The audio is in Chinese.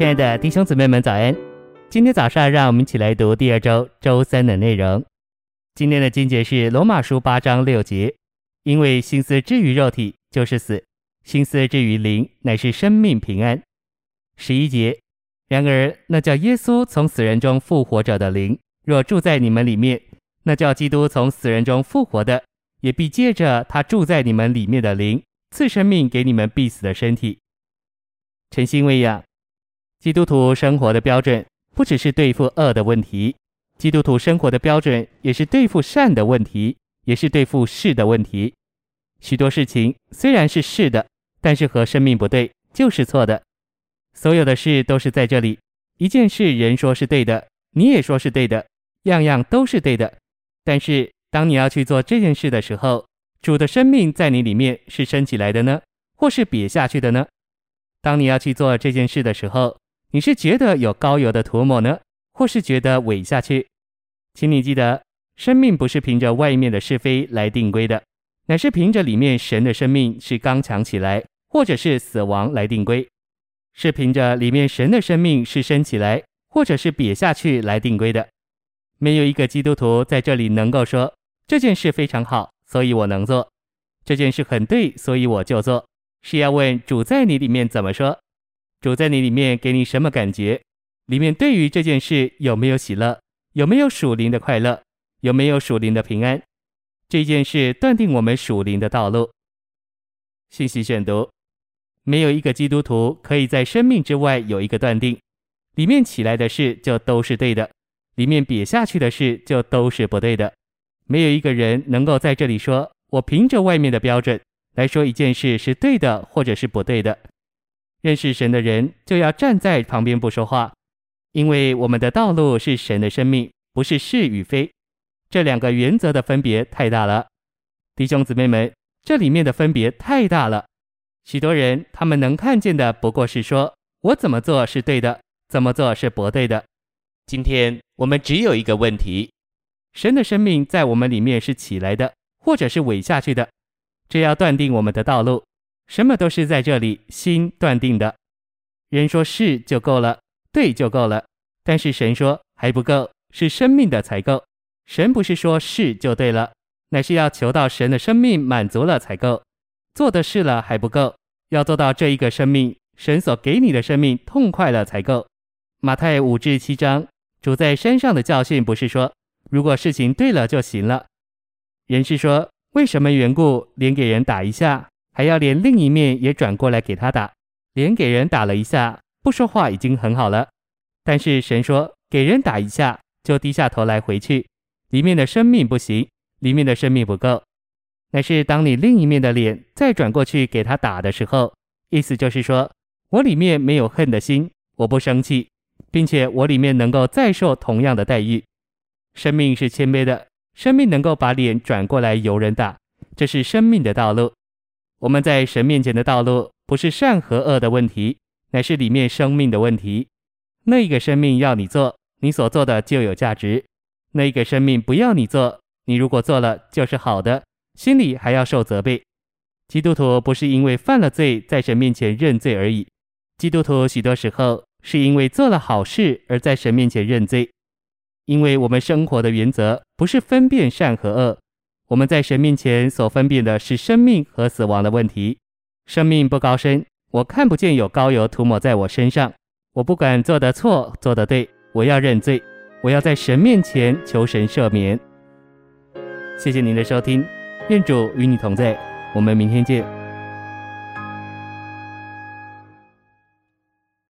亲爱的弟兄姊妹们，早安！今天早上，让我们一起来读第二周周三的内容。今天的经节是罗马书八章六节，因为心思置于肉体就是死，心思置于灵乃是生命平安。十一节，然而那叫耶稣从死人中复活者的灵，若住在你们里面，那叫基督从死人中复活的，也必借着他住在你们里面的灵，赐生命给你们必死的身体。诚心喂养。基督徒生活的标准不只是对付恶的问题，基督徒生活的标准也是对付善的问题，也是对付是的问题。许多事情虽然是是的，但是和生命不对，就是错的。所有的事都是在这里。一件事人说是对的，你也说是对的，样样都是对的。但是当你要去做这件事的时候，主的生命在你里面是升起来的呢，或是瘪下去的呢？当你要去做这件事的时候，你是觉得有膏油的涂抹呢，或是觉得萎下去？请你记得，生命不是凭着外面的是非来定规的，乃是凭着里面神的生命是刚强起来，或者是死亡来定规，是凭着里面神的生命是升起来，或者是瘪下去来定规的。没有一个基督徒在这里能够说这件事非常好，所以我能做；这件事很对，所以我就做。是要问主在你里面怎么说？主在你里面给你什么感觉？里面对于这件事有没有喜乐？有没有属灵的快乐？有没有属灵的平安？这件事断定我们属灵的道路。信息选读：没有一个基督徒可以在生命之外有一个断定，里面起来的事就都是对的，里面瘪下去的事就都是不对的。没有一个人能够在这里说：“我凭着外面的标准来说一件事是对的，或者是不对的。”认识神的人就要站在旁边不说话，因为我们的道路是神的生命，不是是与非。这两个原则的分别太大了，弟兄姊妹们，这里面的分别太大了。许多人他们能看见的不过是说我怎么做是对的，怎么做是不对的。今天我们只有一个问题：神的生命在我们里面是起来的，或者是萎下去的？这要断定我们的道路。什么都是在这里心断定的，人说是就够了，对就够了。但是神说还不够，是生命的才够。神不是说是就对了，乃是要求到神的生命满足了才够。做的事了还不够，要做到这一个生命，神所给你的生命痛快了才够。马太五至七章，主在山上的教训不是说，如果事情对了就行了。人是说，为什么缘故，连给人打一下？还要连另一面也转过来给他打，连给人打了一下，不说话已经很好了。但是神说，给人打一下就低下头来回去，里面的生命不行，里面的生命不够。乃是当你另一面的脸再转过去给他打的时候，意思就是说我里面没有恨的心，我不生气，并且我里面能够再受同样的待遇。生命是谦卑的，生命能够把脸转过来由人打，这是生命的道路。我们在神面前的道路，不是善和恶的问题，乃是里面生命的问题。那个生命要你做，你所做的就有价值；那个生命不要你做，你如果做了就是好的，心里还要受责备。基督徒不是因为犯了罪在神面前认罪而已，基督徒许多时候是因为做了好事而在神面前认罪。因为我们生活的原则不是分辨善和恶。我们在神面前所分辨的是生命和死亡的问题。生命不高深，我看不见有膏油涂抹在我身上。我不管做得错，做得对，我要认罪，我要在神面前求神赦免。谢谢您的收听，愿主与你同在，我们明天见。